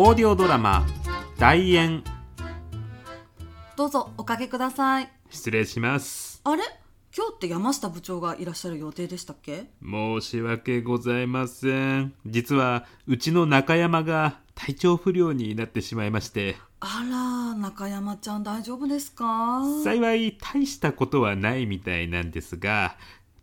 オーディオドラマ大円どうぞおかけください。失礼します。あれ？今日って山下部長がいらっしゃる予定でしたっけ？申し訳ございません。実はうちの中山が体調不良になってしまいまして。あら中山ちゃん大丈夫ですか？幸い大したことはないみたいなんですが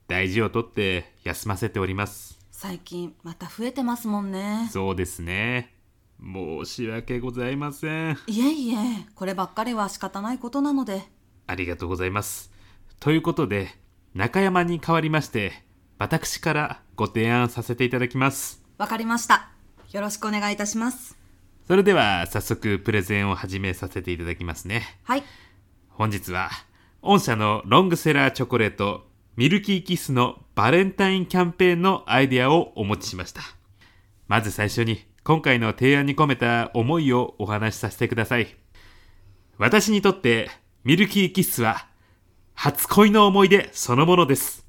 大事をとって休ませております。最近また増えてますもんね。そうですね申し訳ございません。いえいえこればっかりは仕方ないことなので。ありがとうございます。ということで中山に代わりまして私からご提案させていただきます。わかりました。よろしくお願いいたします。それでは早速プレゼンを始めさせていただきますね。はい。本日は御社のロングセラーチョコレートミルキーキスのバレンタインキャンペーンのアイデアをお持ちしました。まず最初に今回の提案に込めた思いをお話しさせてください。私にとってミルキーキッスは初恋の思い出そのものです。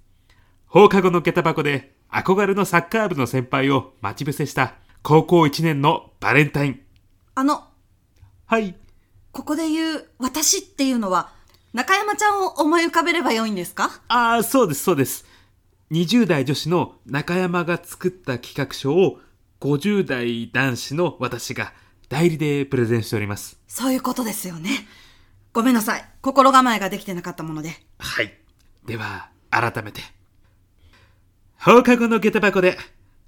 放課後の下駄箱で憧れのサッカー部の先輩を待ち伏せした高校1年のバレンタイン。あのはい。ここで言う私っていうのは中山ちゃんを思い浮かべればよいんですか？ああ、そうです、そうです。20代女子の中山が作った企画書を50代男子の私が代理でプレゼンしております。そういうことですよねごめんなさい心構えができてなかったものではい。では、改めて。放課後の下駄箱で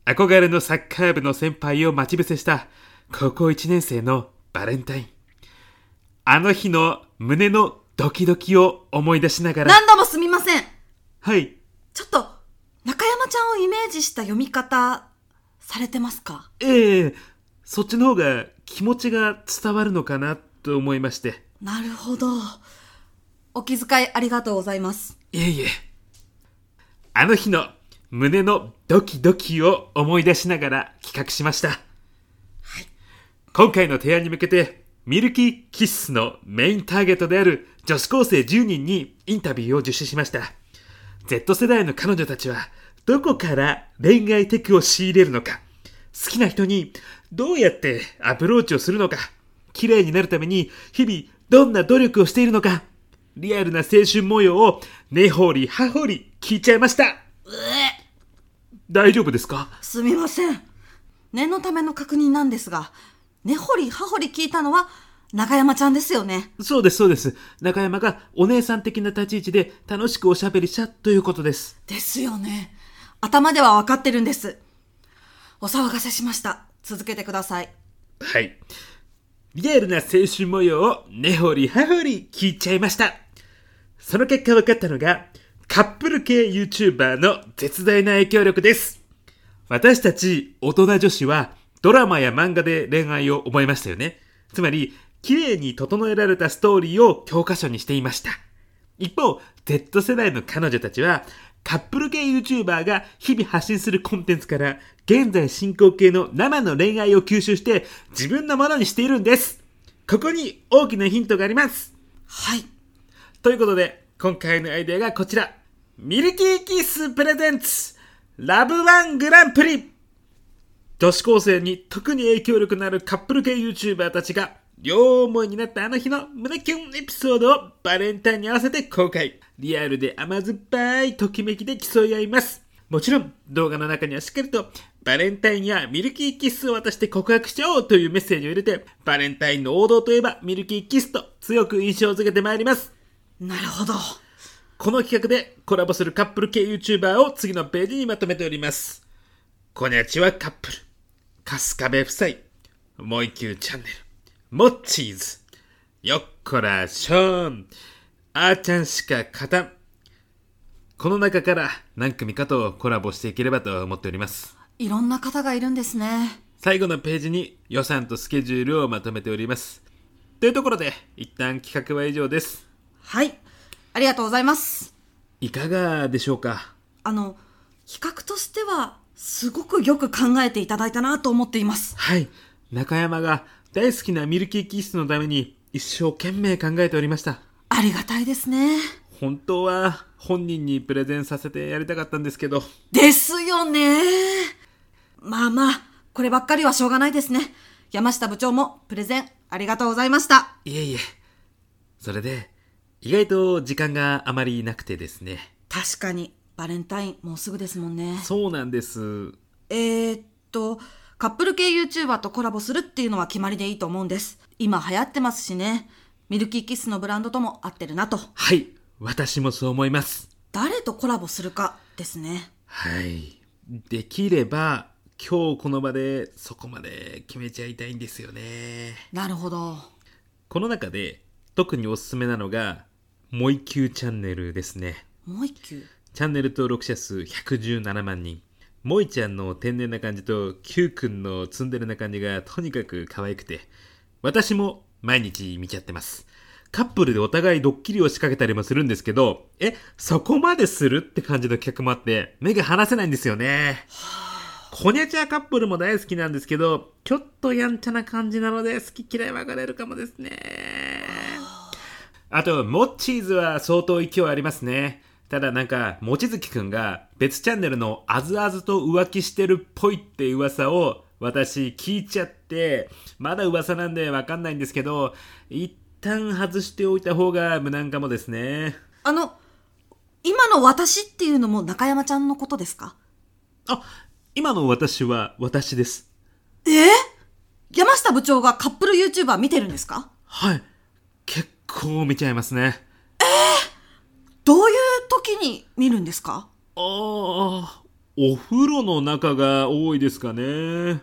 憧れのサッカー部の先輩を待ち伏せした高校1年生のバレンタイン。あの日の胸のドキドキを思い出しながら、何度もすみませんはい。ちょっと中山ちゃんをイメージした読み方されてますか？ええそっちの方が気持ちが伝わるのかなと思いまして。なるほどお気遣いありがとうございますいえいえ。あの日の胸のドキドキを思い出しながら企画しました。はい。今回の提案に向けて、ミルキーキッスのメインターゲットである女子高生10人にインタビューを実施しました。Z 世代の彼女たちは、どこから恋愛テクを仕入れるのか、好きな人にどうやってアプローチをするのか、綺麗になるために日々どんな努力をしているのか、リアルな青春模様を根掘り葉掘り聞いちゃいました。大丈夫ですか？すみません念のための確認なんですが根掘り葉掘り聞いたのは中山ちゃんですよねそうです、そうです。中山がお姉さん的な立ち位置で楽しくおしゃべりしたということです。ですよね頭では分かってるんですお騒がせしました続けてくださいはい。リアルな青春模様を根掘り葉掘り聞いちゃいました。その結果分かったのが、カップル系 YouTuber の絶大な影響力です。私たち大人女子はドラマや漫画で恋愛を覚えましたよね。つまり、綺麗に整えられたストーリーを教科書にしていました。一方、Z 世代の彼女たちは、カップル系 YouTuber が日々発信するコンテンツから、現在進行形の生の恋愛を吸収して、自分のものにしているんです。ここに大きなヒントがあります。はいということで、今回のアイデアがこちら。ミルキーキッスプレゼンツラブワングランプリ女子高生に特に影響力のあるカップル系 YouTuber たちが両思いになったあの日の胸キュンエピソードをバレンタインに合わせて公開。リアルで甘酸っぱいときめきで競い合います。もちろん動画の中にはしっかりとバレンタインやミルキーキッスを渡して告白しちゃおうというメッセージを入れてバレンタインの王道といえばミルキーキスと強く印象づけてまいります。なるほどこの企画でコラボするカップル系 YouTuber を次のページにまとめております。こにゃちはカップル、春日部夫妻、もう一級チャンネル、モッチーズ、よっこらしょーん、あーちゃんしか勝たん。この中から何組かとコラボしていければと思っております。いろんな方がいるんですね最後のページに予算とスケジュールをまとめております。というところで、一旦企画は以上です。はいありがとうございますいかがでしょうか？あの企画としてはすごくよく考えていただいたなと思っていますはい。中山が大好きなミルキーキッスのために一生懸命考えておりました。ありがたいですね本当は本人にプレゼンさせてやりたかったんですけど、ですよねまあまあこればっかりはしょうがないですね山下部長もプレゼンありがとうございました。いえいえ。それで、意外と時間があまりなくてですね。確かに、バレンタインもうすぐですもんね。そうなんです。えー、っと、カップル系 YouTuber とコラボするっていうのは決まりでいいと思うんです。今流行ってますしね。ミルキーキッスのブランドとも合ってるなと。はい。私もそう思います。誰とコラボするかですね。はい。できれば、今日この場でそこまで決めちゃいたいんですよね。なるほど。この中で特におすすめなのが、もいきゅうチャンネルですね。もう一球。チャンネル登録者数117万人。もいちゃんの天然な感じと Q くんのツンデレな感じがとにかく可愛くて、私も毎日見ちゃってます。カップルでお互いドッキリを仕掛けたりもするんですけど、え、そこまでするって感じの企画もあって、目が離せないんですよね。コニャチャカップルも大好きなんですけど、ちょっとやんちゃな感じなので好き嫌い分かれるかもですね。あと、モッチーズは相当勢いありますね。ただなんか、もちづきくんが別チャンネルのあずあずと浮気してるっぽいって噂を私聞いちゃって、まだ噂なんでわかんないんですけど、一旦外しておいた方が無難かもですね。あの、今の私っていうのも中山ちゃんのことですか？あ、今の私は私です。え？ー山下部長がカップル YouTuber 見てるんですか？はい。結構見ちゃいますね。どういう時に見るんですか？ああ、お風呂の中が多いですかね。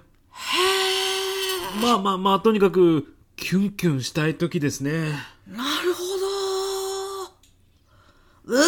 まあまあまあ、とにかく、キュンキュンしたい時ですね。なるほど。うえ